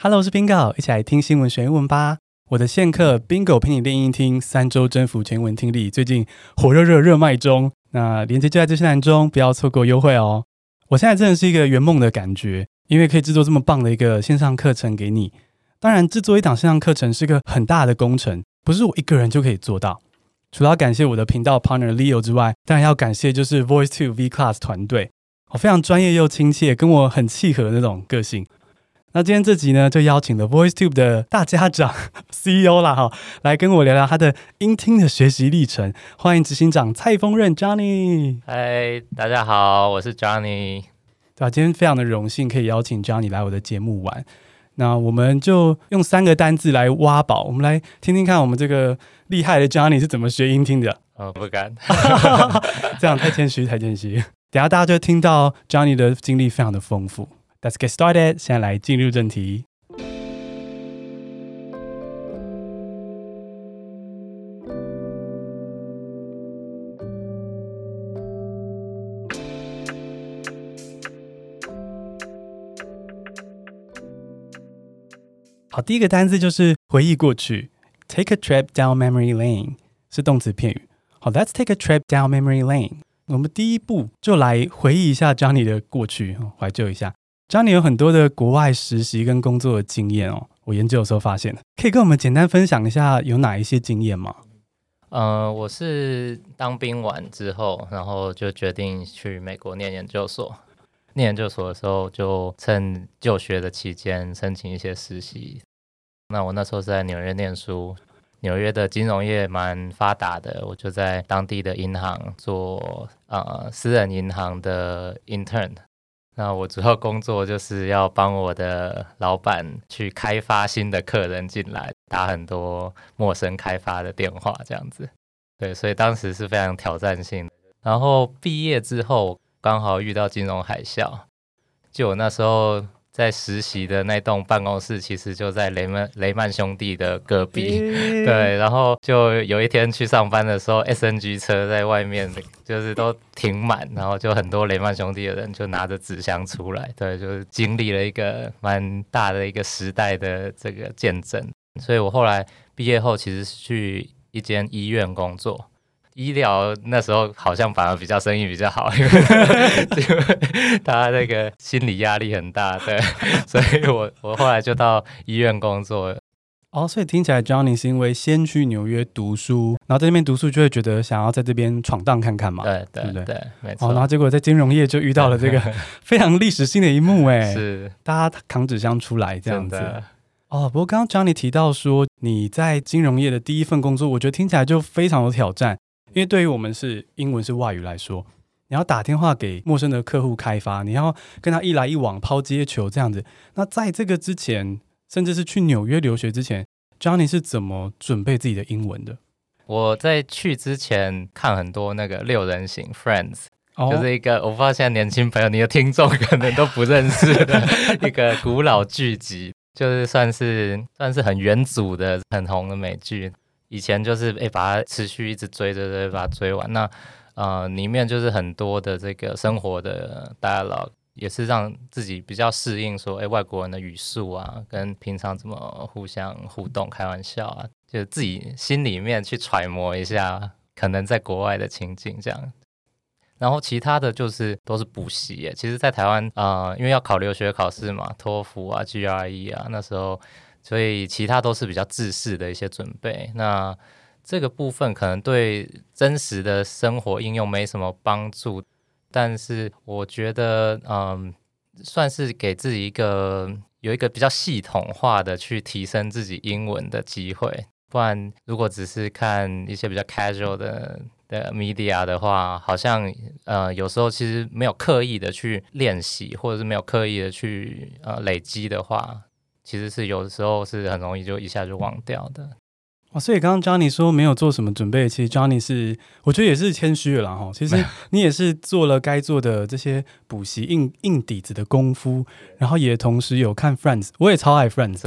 Hello，我是 Bingo，一起来听新闻学英文吧。我的线课 Bingo 陪你练英听，三周征服全文听力，最近火热热热卖中。那链接就在资讯栏中，不要错过优惠哦。我现在真的是一个圆梦的感觉，因为可以制作这么棒的一个线上课程给你。当然，制作一档线上课程是个很大的工程，不是我一个人就可以做到。除了要感谢我的频道 partner Leo 之外，当然要感谢就是 Voice2 V Class 团队。我非常专业又亲切，跟我很契合的那种个性。那今天这集呢，就邀请了 VoiceTube 的大家长 CEO 啦，哈，来跟我聊聊他的音听的学习历程。欢迎执行长蔡丰任 Johnny。嗨，大家好，我是 Johnny。对啊，今天非常的荣幸可以邀请 Johnny 来我的节目玩。那我们就用三个单字来挖宝，我们来听听看我们这个厉害的 Johnny 是怎么学音听的。哦，不敢，这样太谦虚，太谦虚。等下大家就听到 Johnny 的经历非常的丰富。Let's get started，现在来进入正题。好，第一个单字就是回忆过去，take a trip down memory lane 是动词片语。好，Let's take a trip down memory lane。我们第一步就来回忆一下 Johnny 的过去，怀旧一下。Johnny 有很多的国外实习跟工作的经验哦，我研究的时候发现的，可以跟我们简单分享一下有哪一些经验吗？呃，我是当兵完之后，然后就决定去美国念研究所。念研究所的时候，就趁就学的期间申请一些实习。那我那时候是在纽约念书。纽约的金融业蛮发达的，我就在当地的银行做呃私人银行的 intern。那我主要工作就是要帮我的老板去开发新的客人进来，打很多陌生开发的电话，这样子。对，所以当时是非常挑战性的。然后毕业之后，刚好遇到金融海啸，就我那时候。在实习的那栋办公室，其实就在雷曼雷曼兄弟的隔壁。对，然后就有一天去上班的时候，SNG 车在外面就是都停满，然后就很多雷曼兄弟的人就拿着纸箱出来。对，就是经历了一个蛮大的一个时代的这个见证。所以我后来毕业后，其实是去一间医院工作。医疗那时候好像反而比较生意比较好，因为他那个心理压力很大，对，所以我我后来就到医院工作。哦，所以听起来 Johnny 是因为先去纽约读书，然后在那边读书就会觉得想要在这边闯荡看看嘛，对对对，对对没错。哦，然后结果在金融业就遇到了这个 非常历史性的一幕，哎，是大家扛纸箱出来这样子。哦，不过刚刚 Johnny 提到说你在金融业的第一份工作，我觉得听起来就非常有挑战。因为对于我们是英文是外语来说，你要打电话给陌生的客户开发，你要跟他一来一往抛接球这样子。那在这个之前，甚至是去纽约留学之前，Johnny 是怎么准备自己的英文的？我在去之前看很多那个六人行 Friends，哦，就是一个我不知道现在年轻朋友你的听众可能都不认识的 一个古老剧集，就是算是算是很元祖的很红的美剧。以前就是诶，把它持续一直追着追，把它追完。那呃，里面就是很多的这个生活的 dialogue，也是让自己比较适应说，诶，外国人的语速啊，跟平常怎么互相互动、开玩笑啊，就自己心里面去揣摩一下，可能在国外的情景这样。然后其他的就是都是补习耶。其实，在台湾啊，因为要考留学考试嘛，托福啊、GRE 啊，那时候。所以其他都是比较自式的一些准备，那这个部分可能对真实的生活应用没什么帮助，但是我觉得，嗯，算是给自己一个有一个比较系统化的去提升自己英文的机会。不然，如果只是看一些比较 casual 的的 media 的话，好像呃有时候其实没有刻意的去练习，或者是没有刻意的去呃累积的话。其实是有的时候是很容易就一下就忘掉的。哦，所以刚刚 Johnny 说没有做什么准备，其实 Johnny 是我觉得也是谦虚了哈。其实你也是做了该做的这些补习硬硬底子的功夫，然后也同时有看 Friends，我也超爱 Friends，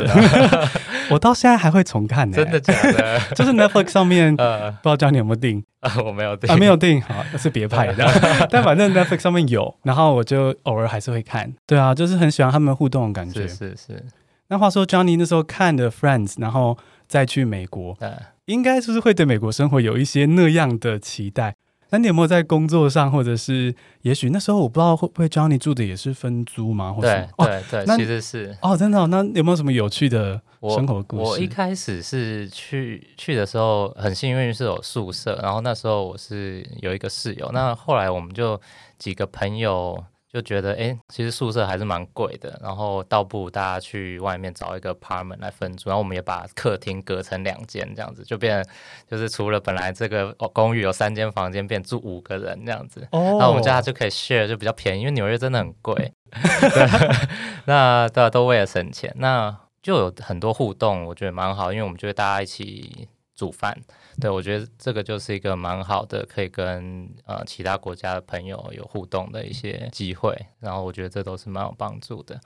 我到现在还会重看呢。真的假的？就是 Netflix 上面，呃，不知道 Johnny 有没有订？啊，我没有订，啊，没有订，好，那是别派的。但反正 Netflix 上面有，然后我就偶尔还是会看。对啊，就是很喜欢他们互动的感觉。是是是。那话说，Johnny 那时候看的 Friends，然后再去美国，对，应该是不是会对美国生活有一些那样的期待？那你有没有在工作上，或者是也许那时候我不知道会不会 Johnny 住的也是分租吗？或者对对对，哦、其实是哦，真的、哦。那有没有什么有趣的生活故事？我，我一开始是去去的时候很幸运是有宿舍，然后那时候我是有一个室友。那后来我们就几个朋友。就觉得哎，其实宿舍还是蛮贵的，然后倒不如大家去外面找一个 apartment 来分租，然后我们也把客厅隔成两间，这样子就变就是除了本来这个公寓有三间房间，变住五个人这样子，哦、然后我们家就可以 share 就比较便宜，因为纽约真的很贵，对那对、啊、都为了省钱，那就有很多互动，我觉得蛮好，因为我们就会大家一起煮饭。对，我觉得这个就是一个蛮好的，可以跟呃其他国家的朋友有互动的一些机会，然后我觉得这都是蛮有帮助的。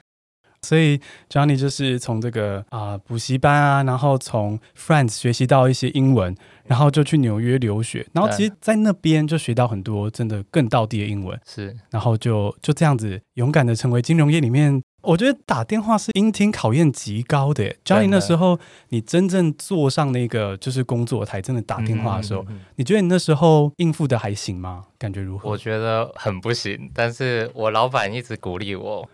所以 Johnny 就是从这个啊、呃、补习班啊，然后从 Friends 学习到一些英文，然后就去纽约留学，然后其实在那边就学到很多真的更道地的英文，是，然后就就这样子勇敢的成为金融业里面。我觉得打电话是音听考验极高的。Johnny 那时候你真正坐上那个就是工作台，真的打电话的时候，嗯嗯嗯、你觉得你那时候应付的还行吗？感觉如何？我觉得很不行，但是我老板一直鼓励我。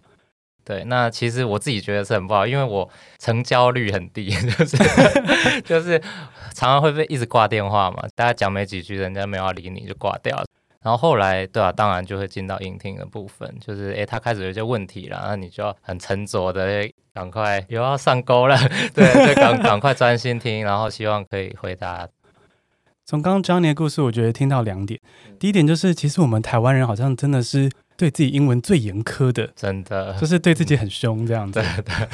对，那其实我自己觉得是很不好，因为我成交率很低，就是 就是常常会被一直挂电话嘛，大家讲没几句，人家没有要理你就挂掉了。然后后来，对啊，当然就会进到音听的部分，就是诶，他开始有一些问题了，那你就要很沉着的，赶快 又要上钩了，对，就赶 赶快专心听，然后希望可以回答。从刚刚 Johnny 的故事，我觉得听到两点，第一点就是，其实我们台湾人好像真的是对自己英文最严苛的，真的，就是对自己很凶这样子。对对。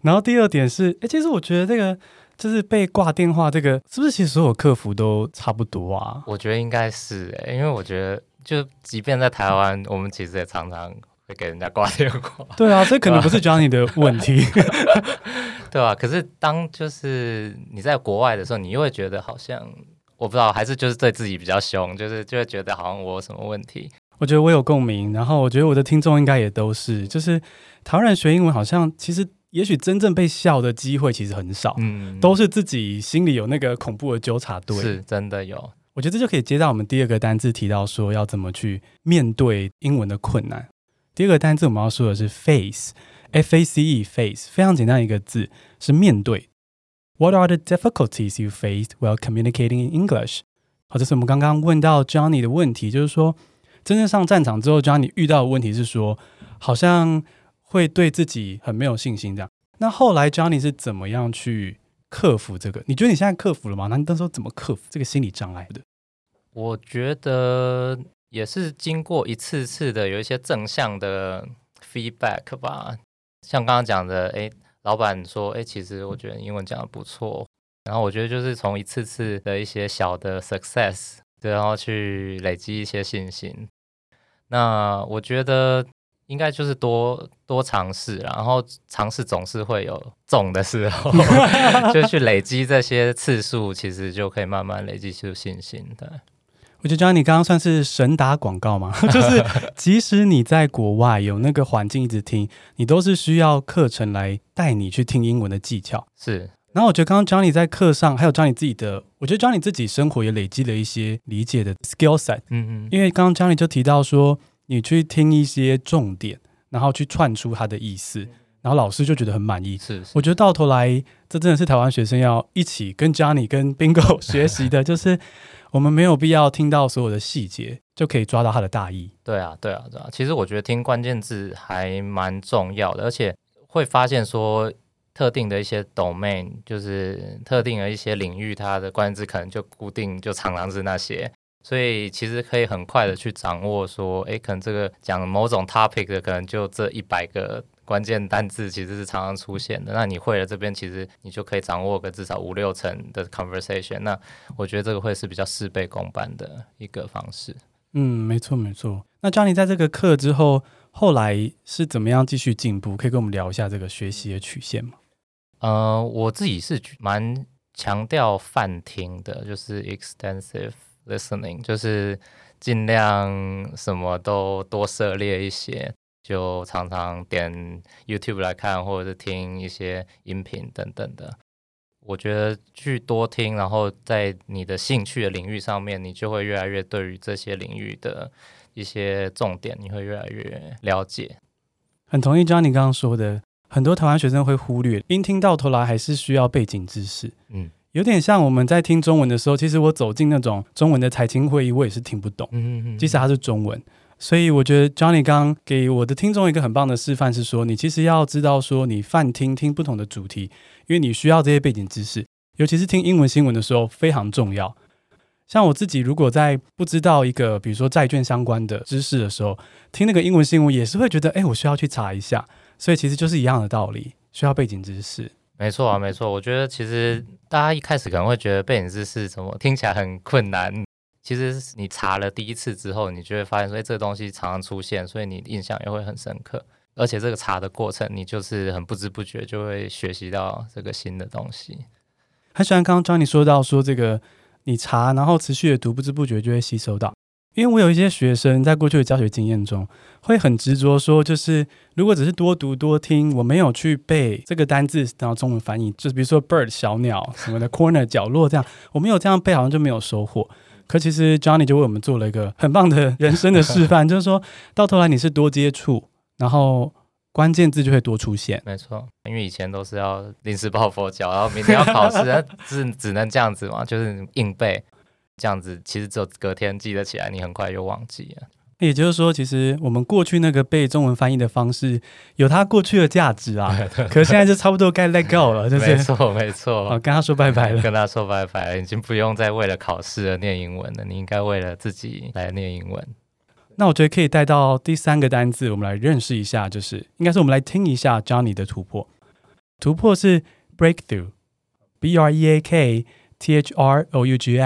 然后第二点是，诶，其实我觉得这个。就是被挂电话，这个是不是其实所有客服都差不多啊？我觉得应该是因为我觉得就即便在台湾，我们其实也常常会给人家挂电话。对啊，这可能不是 Johnny 的问题，对吧、啊？可是当就是你在国外的时候，你又会觉得好像我不知道，还是就是对自己比较凶，就是就会觉得好像我有什么问题。我觉得我有共鸣，然后我觉得我的听众应该也都是，就是台湾人学英文好像其实。也许真正被笑的机会其实很少，嗯，都是自己心里有那个恐怖的纠察队，是真的有。我觉得这就可以接到我们第二个单字，提到说要怎么去面对英文的困难。第二个单字我们要说的是 face，f a c e，face，非常简单一个字，是面对。What are the difficulties you faced while communicating in English？好，这是我们刚刚问到 Johnny 的问题，就是说真正上战场之后，Johnny 遇到的问题是说，好像。会对自己很没有信心，这样。那后来 Johnny 是怎么样去克服这个？你觉得你现在克服了吗？那你当时怎么克服这个心理障碍的？我觉得也是经过一次次的有一些正向的 feedback 吧。像刚刚讲的，诶，老板说，诶，其实我觉得英文讲得不错。然后我觉得就是从一次次的一些小的 success，然后去累积一些信心。那我觉得。应该就是多多尝试，然后尝试总是会有中的时候，就去累积这些次数，其实就可以慢慢累积出信心。对，我觉得 Johnny 你刚刚算是神打广告嘛，就是 即使你在国外有那个环境一直听，你都是需要课程来带你去听英文的技巧。是，然后我觉得刚刚 Johnny 在课上，还有 Johnny 自己的，我觉得 Johnny 自己生活也累积了一些理解的 skill set。嗯嗯，因为刚刚 Johnny 就提到说。你去听一些重点，然后去串出它的意思，然后老师就觉得很满意。是，是，我觉得到头来，这真的是台湾学生要一起跟 Johnny 跟 Bingo 学习的，就是我们没有必要听到所有的细节，就可以抓到它的大意。对啊，对啊，对啊。其实我觉得听关键字还蛮重要的，而且会发现说特定的一些 domain，就是特定的一些领域，它的关键字可能就固定，就常常是那些。所以其实可以很快的去掌握，说，哎，可能这个讲某种 topic 的，可能就这一百个关键单字，其实是常常出现的。那你会了这边，其实你就可以掌握个至少五六成的 conversation。那我觉得这个会是比较事倍功半的一个方式。嗯，没错没错。那 Johnny 在这个课之后，后来是怎么样继续进步？可以跟我们聊一下这个学习的曲线吗？呃，我自己是蛮强调泛听的，就是 extensive。Listening 就是尽量什么都多涉猎一些，就常常点 YouTube 来看，或者是听一些音频等等的。我觉得去多听，然后在你的兴趣的领域上面，你就会越来越对于这些领域的一些重点，你会越来越了解。很同意 Johnny 刚刚说的，很多台湾学生会忽略，音听到头来还是需要背景知识。嗯，有点像我们在听中文的时候，其实我走进那种中文的财经会议，我也是听不懂。嗯嗯嗯，即使它是中文。所以我觉得 Johnny 刚刚给我的听众一个很棒的示范是说，你其实要知道说，你泛听听不同的主题，因为你需要这些背景知识，尤其是听英文新闻的时候非常重要。像我自己如果在不知道一个比如说债券相关的知识的时候，听那个英文新闻也是会觉得，哎，我需要去查一下。所以其实就是一样的道理，需要背景知识。没错啊，没错。我觉得其实大家一开始可能会觉得背景知识怎么听起来很困难。其实你查了第一次之后，你就会发现说，哎，这个东西常常出现，所以你印象也会很深刻。而且这个查的过程，你就是很不知不觉就会学习到这个新的东西。很喜欢刚刚 Johnny 说到说这个，你查然后持续的读，不知不觉就会吸收到。因为我有一些学生在过去的教学经验中，会很执着说，就是如果只是多读多听，我没有去背这个单字，然后中文翻译，就是比如说 bird 小鸟什么的 corner 角落这样，我没有这样背，好像就没有收获。可其实 Johnny 就为我们做了一个很棒的人生的示范，就是说到头来你是多接触，然后关键字就会多出现。没错，因为以前都是要临时抱佛脚，然后明天要考试，只只能这样子嘛，就是硬背，这样子其实只有隔天记得起来，你很快就忘记了。也就是说，其实我们过去那个背中文翻译的方式有它过去的价值啊，可是现在就差不多该 let go 了，就是没错没错，哦，跟他说拜拜了，跟他说拜拜了，已经不用再为了考试而念英文了，你应该为了自己来念英文。那我觉得可以带到第三个单字，我们来认识一下，就是应该是我们来听一下 Johnny 的突破。突破是 breakthrough，b r e a k t h r o u g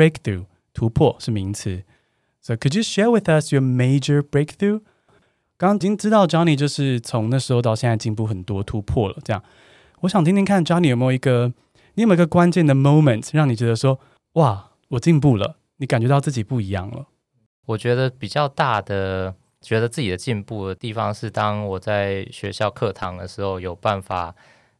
h，breakthrough 突破是名词。So could you share with us your major breakthrough？刚刚已经知道 Johnny 就是从那时候到现在进步很多，突破了。这样，我想听听看 Johnny 有没有一个，你有没有一个关键的 moment 让你觉得说，哇，我进步了，你感觉到自己不一样了？我觉得比较大的，觉得自己的进步的地方是，当我在学校课堂的时候，有办法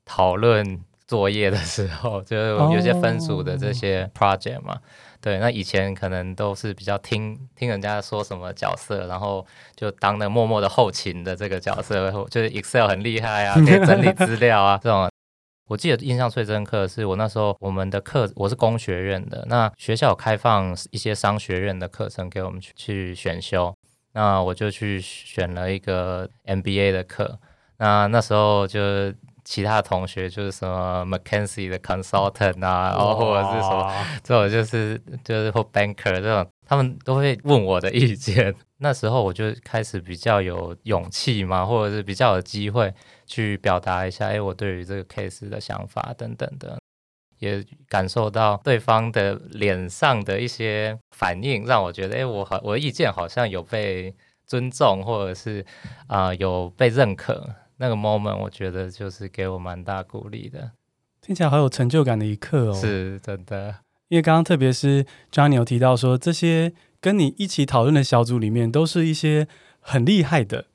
讨论作业的时候，就是有些分组的这些 project 嘛。Oh. 对，那以前可能都是比较听听人家说什么角色，然后就当那默默的后勤的这个角色，就是 Excel 很厉害啊，可以整理 资料啊这种。我记得印象最深刻的是我那时候我们的课，我是工学院的，那学校有开放一些商学院的课程给我们去去选修，那我就去选了一个 MBA 的课，那那时候就。其他同学就是什么 McKinsey 的 consultant 啊，然后或者是什么这种就是就是或 banker 这种，他们都会问我的意见。那时候我就开始比较有勇气嘛，或者是比较有机会去表达一下，哎，我对于这个 case 的想法等等的，也感受到对方的脸上的一些反应，让我觉得，哎，我好，我的意见好像有被尊重，或者是啊、呃、有被认可。那个 moment 我觉得就是给我蛮大鼓励的，听起来好有成就感的一刻哦。是真的，因为刚刚特别是 Johnny 有提到说，这些跟你一起讨论的小组里面都是一些很厉害的，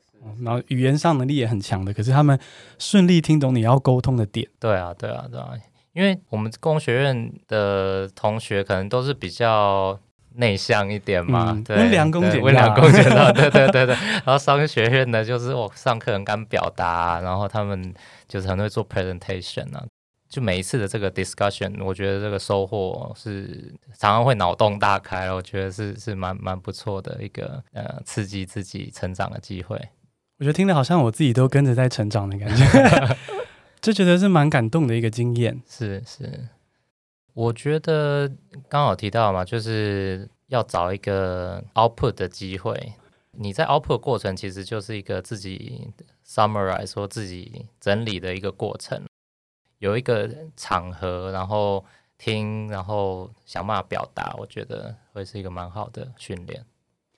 然后语言上能力也很强的，可是他们顺利听懂你要沟通的点。对啊，对啊，对啊，因为我们工学院的同学可能都是比较。内向一点嘛，嗯、对，温良恭俭，温良恭俭让，对对对对。然后商学院呢，就是我上课很敢表达，然后他们就是很会做 presentation 啊。就每一次的这个 discussion，我觉得这个收获是常常会脑洞大开，我觉得是是蛮蛮不错的一个呃刺激自己成长的机会。我觉得听的好像我自己都跟着在成长的感觉，就觉得是蛮感动的一个经验。是是。我觉得刚好提到嘛，就是要找一个 output 的机会。你在 output 过程其实就是一个自己 summarize 说自己整理的一个过程，有一个场合，然后听，然后想办法表达，我觉得会是一个蛮好的训练。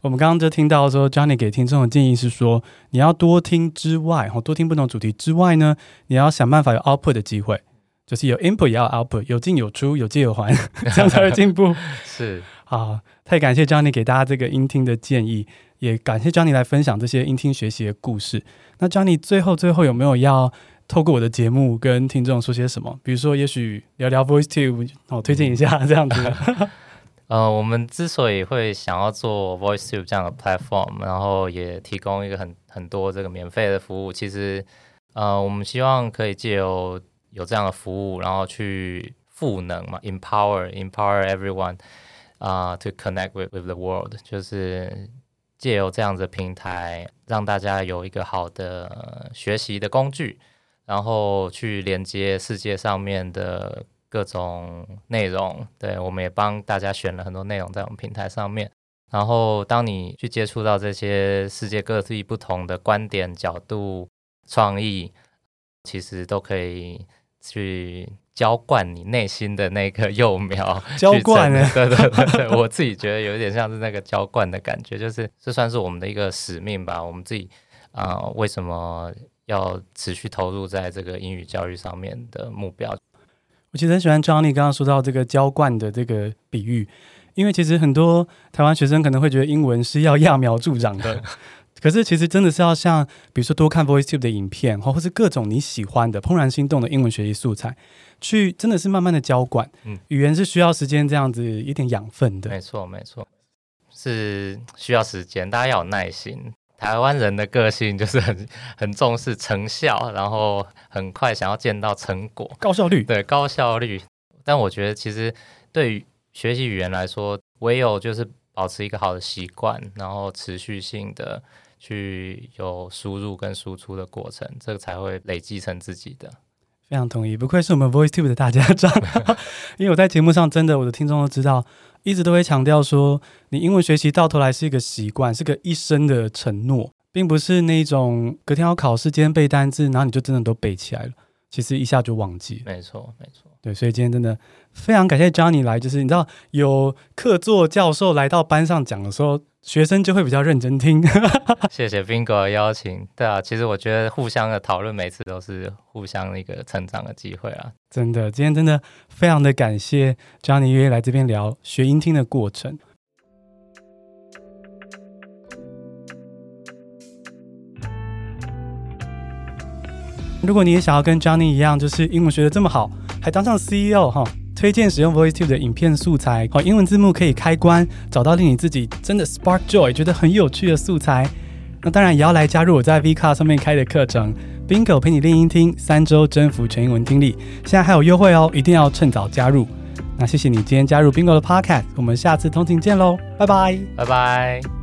我们刚刚就听到说，Johnny 给听众的建议是说，你要多听之外，多听不同主题之外呢，你要想办法有 output 的机会。就是有 input 也要 output，有进有出，有借有还，这样才会进步。是，啊，太感谢 Johnny 给大家这个音听的建议，也感谢 Johnny 来分享这些音听学习的故事。那 Johnny 最后最后有没有要透过我的节目跟听众说些什么？比如说，也许聊聊 VoiceTube，我推荐一下这样子。呃，我们之所以会想要做 VoiceTube 这样的 platform，然后也提供一个很很多这个免费的服务，其实呃，我们希望可以借由有这样的服务，然后去。赋能嘛，empower empower everyone 啊、，to connect with with the world，就是借由这样子的平台，让大家有一个好的学习的工具，然后去连接世界上面的各种内容。对，我们也帮大家选了很多内容在我们平台上面。然后，当你去接触到这些世界各地不同的观点、角度、创意，其实都可以去。浇灌你内心的那个幼苗，浇灌呢？对对对对，我自己觉得有一点像是那个浇灌的感觉，就是 这算是我们的一个使命吧。我们自己啊、呃，为什么要持续投入在这个英语教育上面的目标？我其实很喜欢 Johnny 刚刚说到这个浇灌的这个比喻，因为其实很多台湾学生可能会觉得英文是要揠苗助长的。可是，其实真的是要像，比如说多看 VoiceTube 的影片，或或是各种你喜欢的、怦然心动的英文学习素材，去真的是慢慢的浇灌。嗯，语言是需要时间这样子一点养分的。没错，没错，是需要时间，大家要有耐心。台湾人的个性就是很 很重视成效，然后很快想要见到成果，高效率。对，高效率。但我觉得，其实对于学习语言来说，唯有就是保持一个好的习惯，然后持续性的。去有输入跟输出的过程，这个才会累积成自己的。非常同意，不愧是我们 VoiceTube 的大家长，因为我在节目上真的，我的听众都知道，一直都会强调说，你英文学习到头来是一个习惯，是个一生的承诺，并不是那种隔天要考试，今天背单字，然后你就真的都背起来了。其实一下就忘记。没错，没错。对，所以今天真的非常感谢 Johnny 来，就是你知道有客座教授来到班上讲的时候，学生就会比较认真听。谢谢 Bingo 的邀请。对啊，其实我觉得互相的讨论，每次都是互相一个成长的机会啊。真的，今天真的非常的感谢 Johnny 愿意来这边聊学音听的过程。如果你也想要跟 Johnny 一样，就是英文学的这么好，还当上 CEO 哈。推荐使用 VoiceTube 的影片素材，好，英文字幕可以开关，找到令你自己真的 Spark Joy，觉得很有趣的素材。那当然也要来加入我在 VCar 上面开的课程，Bingo 陪你练英听，三周征服全英文听力，现在还有优惠哦，一定要趁早加入。那谢谢你今天加入 Bingo 的 Podcast，我们下次通勤见喽，拜拜，拜拜。